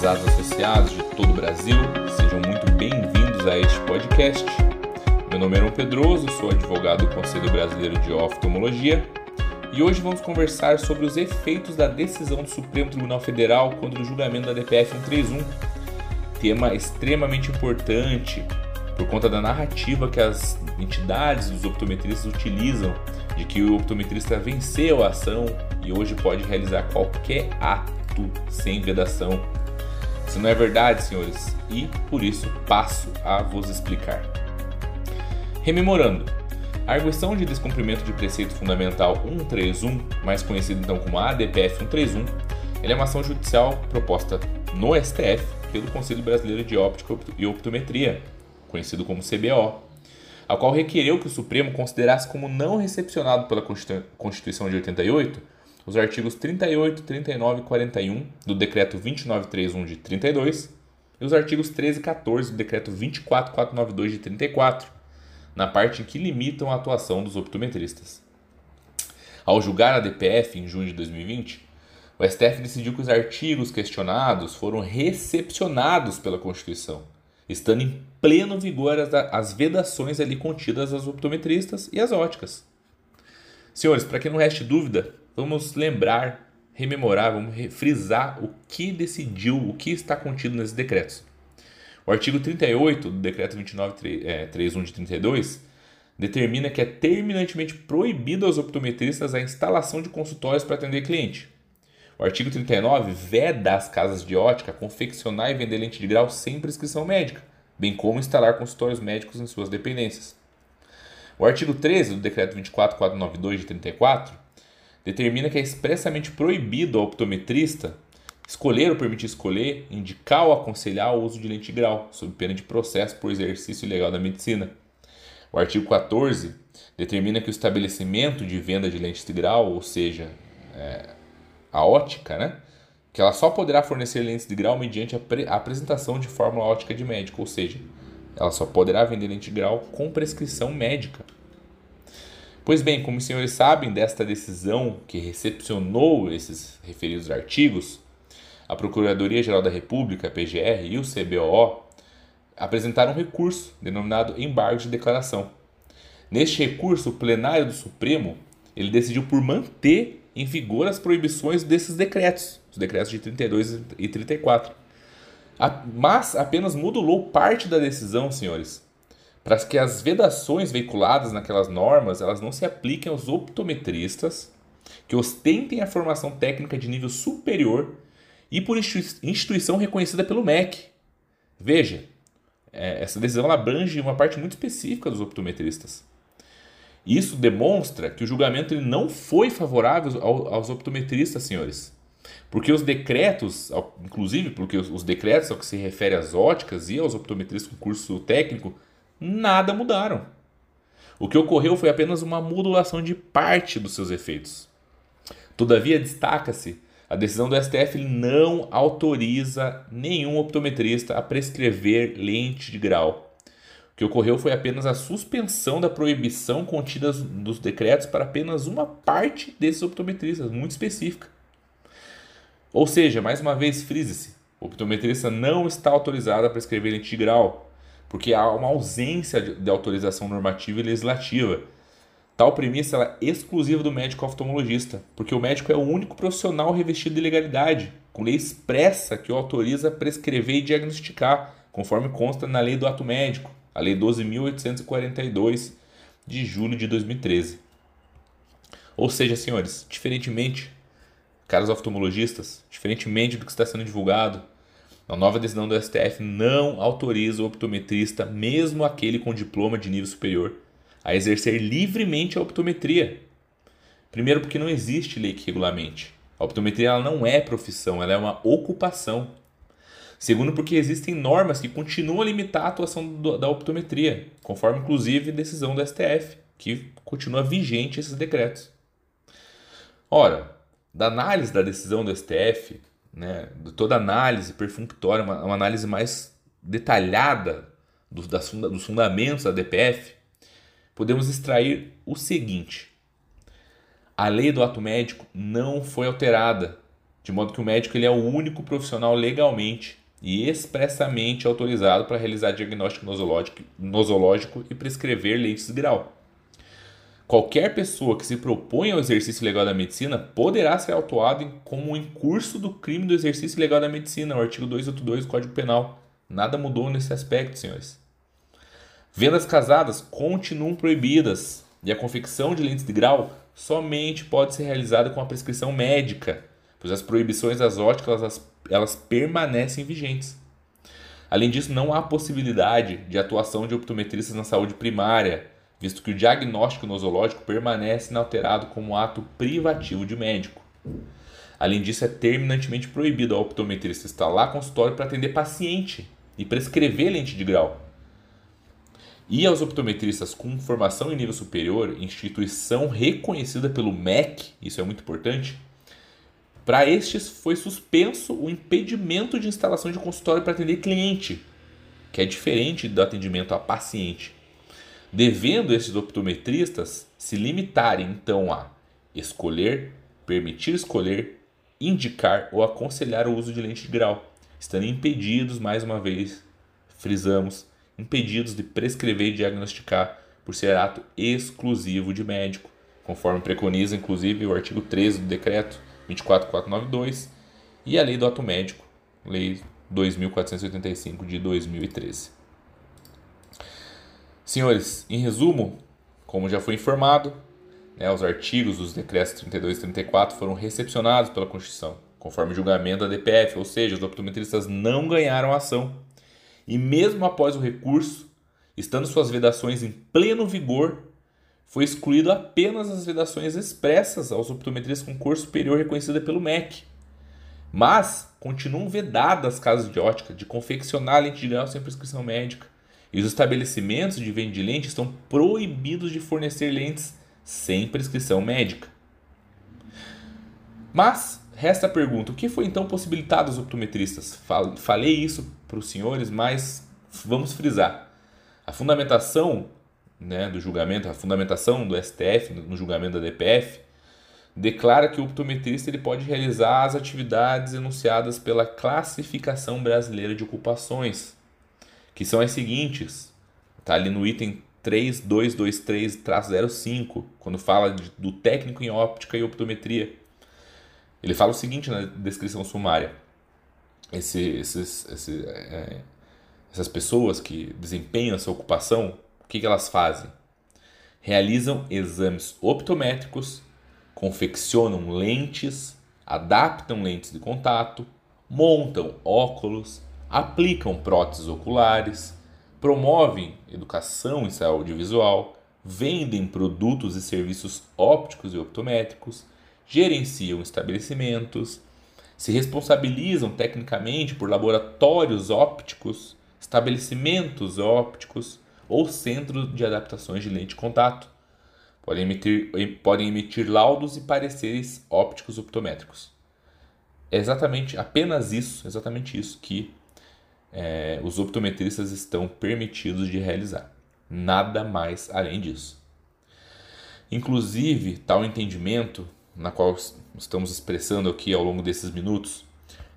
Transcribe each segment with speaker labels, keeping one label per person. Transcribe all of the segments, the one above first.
Speaker 1: prezados associados de todo o Brasil, sejam muito bem-vindos a este podcast. Meu nome é Aaron Pedroso, sou advogado do Conselho Brasileiro de Oftalmologia e hoje vamos conversar sobre os efeitos da decisão do Supremo Tribunal Federal contra o julgamento da DPF 131. Tema extremamente importante por conta da narrativa que as entidades dos optometristas utilizam de que o optometrista venceu a ação e hoje pode realizar qualquer ato sem vedação. Isso não é verdade, senhores, e por isso passo a vos explicar. Rememorando, a arguição de descumprimento de preceito fundamental 131, mais conhecido então como ADPF 131, é uma ação judicial proposta no STF pelo Conselho Brasileiro de Óptica e Optometria, conhecido como CBO, a qual requereu que o Supremo considerasse como não recepcionado pela Constituição de 88 os artigos 38, 39 e 41 do Decreto 2931 de 32 e os artigos 13 e 14 do Decreto 24492 de 34, na parte em que limitam a atuação dos optometristas. Ao julgar a DPF em junho de 2020, o STF decidiu que os artigos questionados foram recepcionados pela Constituição, estando em pleno vigor as, vedações ali contidas às optometristas e às óticas. Senhores, para que não reste dúvida, vamos lembrar, rememorar, vamos frisar o que decidiu, o que está contido nesses decretos. O artigo 38 do decreto 2931 é, de 32 determina que é terminantemente proibido aos optometristas a instalação de consultórios para atender cliente. O artigo 39 veda às casas de ótica confeccionar e vender lente de grau sem prescrição médica, bem como instalar consultórios médicos em suas dependências. O artigo 13 do decreto 24492 de 34 determina que é expressamente proibido ao optometrista escolher ou permitir escolher, indicar ou aconselhar o uso de lente grau, sob pena de processo por exercício ilegal da medicina. O artigo 14 determina que o estabelecimento de venda de lentes de grau, ou seja, é, a ótica, né, que ela só poderá fornecer lentes de grau mediante a, a apresentação de fórmula ótica de médico, ou seja, ela só poderá vender lente de grau com prescrição médica. Pois bem, como os senhores sabem desta decisão que recepcionou esses referidos artigos, a Procuradoria-Geral da República, PGR, e o CBO apresentaram um recurso denominado embargo de declaração. Neste recurso, o plenário do Supremo ele decidiu por manter em vigor as proibições desses decretos, os decretos de 32 e 34. Mas apenas modulou parte da decisão, senhores, para que as vedações veiculadas naquelas normas elas não se apliquem aos optometristas que ostentem a formação técnica de nível superior e por instituição reconhecida pelo MEC. Veja, é, essa decisão abrange uma parte muito específica dos optometristas. Isso demonstra que o julgamento ele não foi favorável aos optometristas, senhores. Porque os decretos, inclusive porque os decretos ao que se refere às óticas e aos optometristas com curso técnico, nada mudaram. O que ocorreu foi apenas uma modulação de parte dos seus efeitos. Todavia, destaca-se a decisão do STF não autoriza nenhum optometrista a prescrever lente de grau. O que ocorreu foi apenas a suspensão da proibição contida nos decretos para apenas uma parte desses optometristas, muito específica. Ou seja, mais uma vez, frise-se: o optometrista não está autorizado a prescrever lente de grau, porque há uma ausência de autorização normativa e legislativa. Tal premissa é exclusiva do médico oftalmologista, porque o médico é o único profissional revestido de legalidade, com lei expressa que o autoriza a prescrever e diagnosticar, conforme consta na Lei do Ato Médico, a Lei 12.842 de julho de 2013. Ou seja, senhores, diferentemente, caros oftalmologistas, diferentemente do que está sendo divulgado, a nova decisão do STF não autoriza o optometrista, mesmo aquele com diploma de nível superior, a exercer livremente a optometria. Primeiro, porque não existe lei que regulamente. A optometria ela não é profissão, ela é uma ocupação. Segundo, porque existem normas que continuam a limitar a atuação do, da optometria, conforme inclusive decisão do STF, que continua vigente esses decretos. Ora, da análise da decisão do STF, né, toda análise perfunctória, uma, uma análise mais detalhada dos, das, dos fundamentos da DPF, podemos extrair o seguinte: a lei do ato médico não foi alterada, de modo que o médico ele é o único profissional legalmente e expressamente autorizado para realizar diagnóstico nosológico, nosológico e prescrever lentes de grau. Qualquer pessoa que se propõe ao exercício legal da medicina poderá ser autuado como em curso do crime do exercício legal da medicina, o artigo 282 do Código Penal. Nada mudou nesse aspecto, senhores. Vendas casadas continuam proibidas e a confecção de lentes de grau somente pode ser realizada com a prescrição médica, pois as proibições das óticas elas, elas permanecem vigentes. Além disso, não há possibilidade de atuação de optometristas na saúde primária, visto que o diagnóstico nosológico permanece inalterado como ato privativo de médico. Além disso, é terminantemente proibido ao optometrista instalar consultório para atender paciente e prescrever lente de grau. E aos optometristas com formação em nível superior, instituição reconhecida pelo MEC, isso é muito importante, para estes foi suspenso o impedimento de instalação de consultório para atender cliente, que é diferente do atendimento a paciente devendo esses optometristas se limitarem então a escolher, permitir escolher, indicar ou aconselhar o uso de lente de grau, estando impedidos, mais uma vez, frisamos, impedidos de prescrever e diagnosticar por ser ato exclusivo de médico, conforme preconiza inclusive o artigo 13 do decreto 24492 e a lei do ato médico, lei 2485 de 2013. Senhores, em resumo, como já foi informado, né, os artigos dos decretos 32 e 34 foram recepcionados pela Constituição, conforme julgamento da DPF, ou seja, os optometristas não ganharam ação. E mesmo após o recurso, estando suas vedações em pleno vigor, foi excluído apenas as vedações expressas aos optometristas com curso superior reconhecida pelo MEC. Mas continuam vedadas as casas de ótica de confeccionar lente de grau sem prescrição médica e os estabelecimentos de venda de lentes estão proibidos de fornecer lentes sem prescrição médica. Mas resta a pergunta: o que foi então possibilitado aos optometristas? Falei isso para os senhores, mas vamos frisar. A fundamentação né, do julgamento, a fundamentação do STF no julgamento da DPF, declara que o optometrista ele pode realizar as atividades enunciadas pela classificação brasileira de ocupações, que são as seguintes. Tá ali no item 3223-05, quando fala de, do técnico em óptica e optometria. Ele fala o seguinte na descrição sumária: Esse, esses, esse, é, essas pessoas que desempenham essa ocupação, o que, que elas fazem? Realizam exames optométricos, confeccionam lentes, adaptam lentes de contato, montam óculos, aplicam próteses oculares, promovem educação em saúde visual, vendem produtos e serviços ópticos e optométricos, gerenciam estabelecimentos, se responsabilizam tecnicamente por laboratórios ópticos, estabelecimentos ópticos ou centros de adaptações de lente de contato. Podem emitir, podem emitir laudos e pareceres ópticos optométricos. É exatamente apenas isso, exatamente isso que é, os optometristas estão permitidos de realizar. Nada mais além disso. Inclusive, tal entendimento, na qual estamos expressando aqui ao longo desses minutos,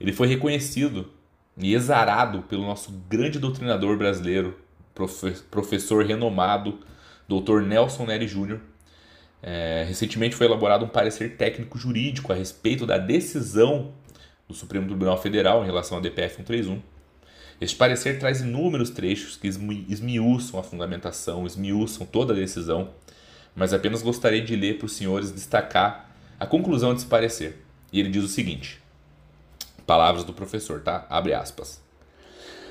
Speaker 1: ele foi reconhecido e exarado pelo nosso grande doutrinador brasileiro, professor renomado, Dr. Nelson Nery Jr. É, recentemente foi elaborado um parecer técnico jurídico a respeito da decisão do Supremo Tribunal Federal em relação à DPF 131, este parecer traz inúmeros trechos que esmiuçam a fundamentação, esmiuçam toda a decisão, mas apenas gostaria de ler para os senhores destacar a conclusão desse parecer. E ele diz o seguinte: palavras do professor, tá? Abre aspas.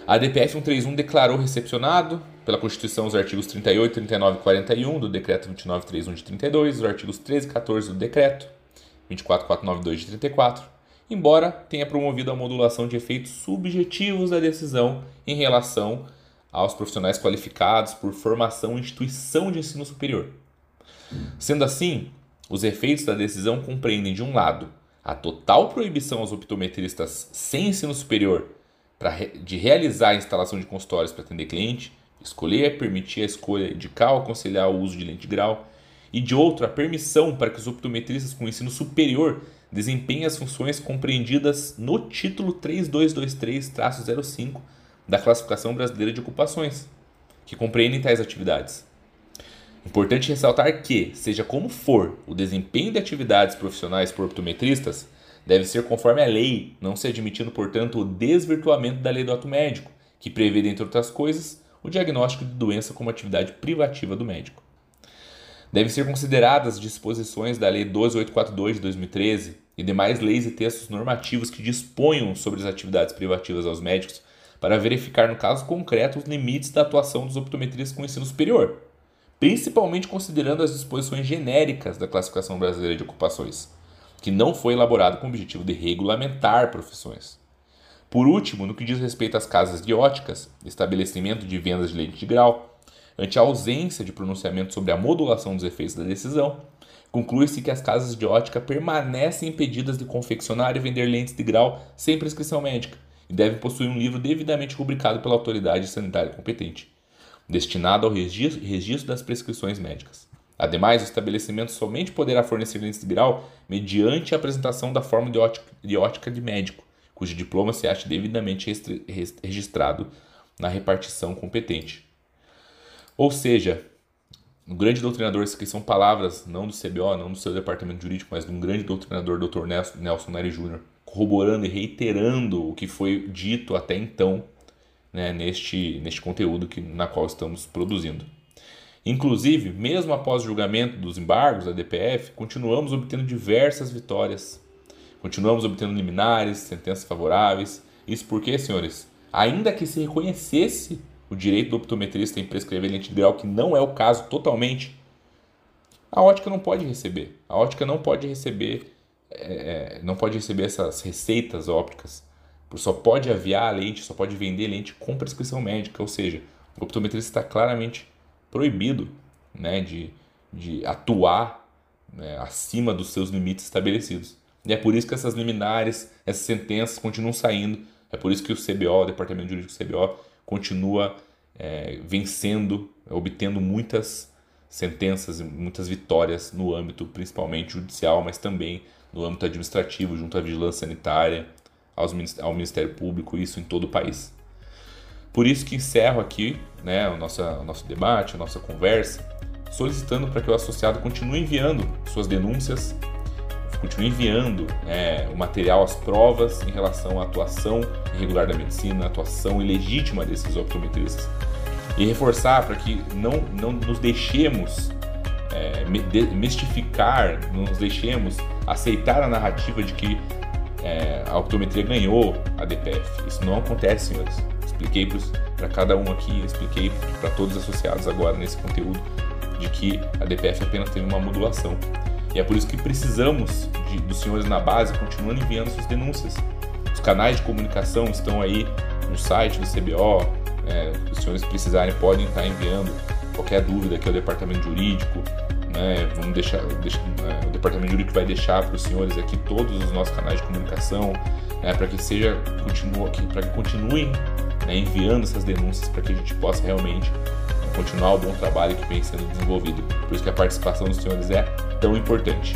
Speaker 1: A DPF 131 declarou recepcionado pela Constituição os artigos 38, 39 e 41 do Decreto 2931 de 32, os artigos 13 e 14 do Decreto 24492 de 34 embora tenha promovido a modulação de efeitos subjetivos da decisão em relação aos profissionais qualificados por formação em instituição de ensino superior. Sendo assim, os efeitos da decisão compreendem, de um lado, a total proibição aos optometristas sem ensino superior de realizar a instalação de consultórios para atender cliente, escolher, permitir a escolha, indicar ou aconselhar o uso de lente grau, e de outro, a permissão para que os optometristas com ensino superior desempenha as funções compreendidas no título 3223-05 da Classificação Brasileira de Ocupações, que compreendem tais atividades. Importante ressaltar que, seja como for, o desempenho de atividades profissionais por optometristas deve ser conforme a lei, não se admitindo, portanto, o desvirtuamento da lei do ato médico, que prevê, dentre outras coisas, o diagnóstico de doença como atividade privativa do médico. Devem ser consideradas disposições da Lei 12842 de 2013 e demais leis e textos normativos que disponham sobre as atividades privativas aos médicos para verificar, no caso concreto, os limites da atuação dos optometristas com ensino superior, principalmente considerando as disposições genéricas da Classificação Brasileira de Ocupações, que não foi elaborado com o objetivo de regulamentar profissões. Por último, no que diz respeito às casas de óticas, estabelecimento de vendas de lente de grau, ante a ausência de pronunciamento sobre a modulação dos efeitos da decisão, conclui-se que as casas de ótica permanecem impedidas de confeccionar e vender lentes de grau sem prescrição médica e devem possuir um livro devidamente rubricado pela autoridade sanitária competente, destinado ao registro, das prescrições médicas. Ademais, o estabelecimento somente poderá fornecer lentes de grau mediante a apresentação da forma de ótica de, ótica de médico, cujo diploma se ache devidamente registrado na repartição competente. Ou seja, um grande doutrinador, isso aqui são palavras não do CBO, não do seu departamento jurídico, mas de um grande doutrinador, Dr. Nelson Nery Jr., corroborando e reiterando o que foi dito até então né, neste, neste conteúdo que, na qual estamos produzindo. Inclusive, mesmo após o julgamento dos embargos da DPF, continuamos obtendo diversas vitórias. Continuamos obtendo liminares, sentenças favoráveis. Isso porque, senhores, ainda que se reconhecesse o direito do optometrista em prescrever lente de grau, que não é o caso totalmente, a ótica não pode receber. A ótica não pode receber, é, é não pode receber essas receitas ópticas. Só pode aviar a lente, só pode vender lente com prescrição médica. Ou seja, o optometrista está claramente proibido né, de, de atuar né, acima dos seus limites estabelecidos. E é por isso que essas liminares, essas sentenças continuam saindo. É por isso que o CBO, o Departamento Jurídico do CBO, continua é, vencendo, obtendo muitas sentenças e muitas vitórias no âmbito principalmente judicial, mas também no âmbito administrativo, junto à vigilância sanitária, aos, ao Ministério Público, isso em todo o país. Por isso que encerro aqui né, o, nosso, o nosso debate, a nossa conversa, solicitando para que o associado continue enviando suas denúncias continue enviando é, o material, as provas em relação à atuação irregular da medicina, atuação ilegítima desses optometristas. E reforçar para que não, não nos deixemos é, mistificar, não nos deixemos aceitar a narrativa de que é, a optometria ganhou a DPF. Isso não acontece, senhores. Expliquei para cada um aqui, expliquei para todos os associados agora nesse conteúdo de que a DPF apenas teve uma modulação. E é por isso que precisamos de, dos senhores na base continuando enviando suas denúncias. Os canais de comunicação estão aí no site do CBO. É, os senhores precisarem podem estar enviando qualquer dúvida aqui ao departamento jurídico. Né? Vamos deixar, deixa, é, o departamento jurídico vai deixar para os senhores aqui todos os nossos canais de comunicação né? para que seja continua para que continuem né? enviando essas denúncias para que a gente possa realmente continuar o bom trabalho que vem sendo desenvolvido. Por isso que a participação dos senhores é tão importante.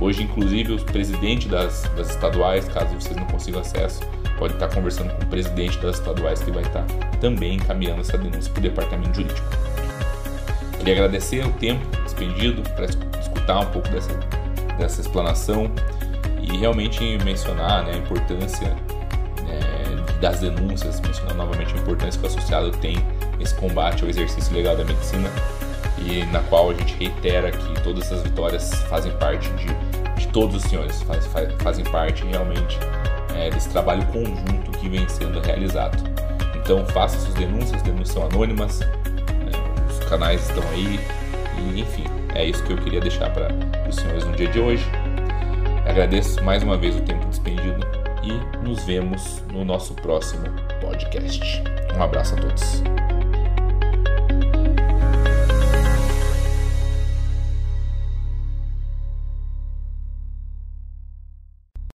Speaker 1: Hoje, inclusive, o presidente das, das estaduais, caso vocês não consigam acesso, pode estar conversando com o presidente das estaduais que vai estar também encaminhando essa denúncia para o departamento jurídico. Queria agradecer o tempo expendido para escutar um pouco dessa, dessa explanação e realmente mencionar né, a importância né, das denúncias, mencionar novamente a importância que o associado tem nesse combate ao exercício legal da medicina e na qual a gente reitera que todas essas vitórias fazem parte de, de todos os senhores, faz, faz, fazem parte realmente é, desse trabalho conjunto que vem sendo realizado. Então faça suas denúncias, denúncias são anônimas, né, os canais estão aí, e enfim, é isso que eu queria deixar para os senhores no dia de hoje. Agradeço mais uma vez o tempo despendido e nos vemos no nosso próximo podcast. Um abraço a todos.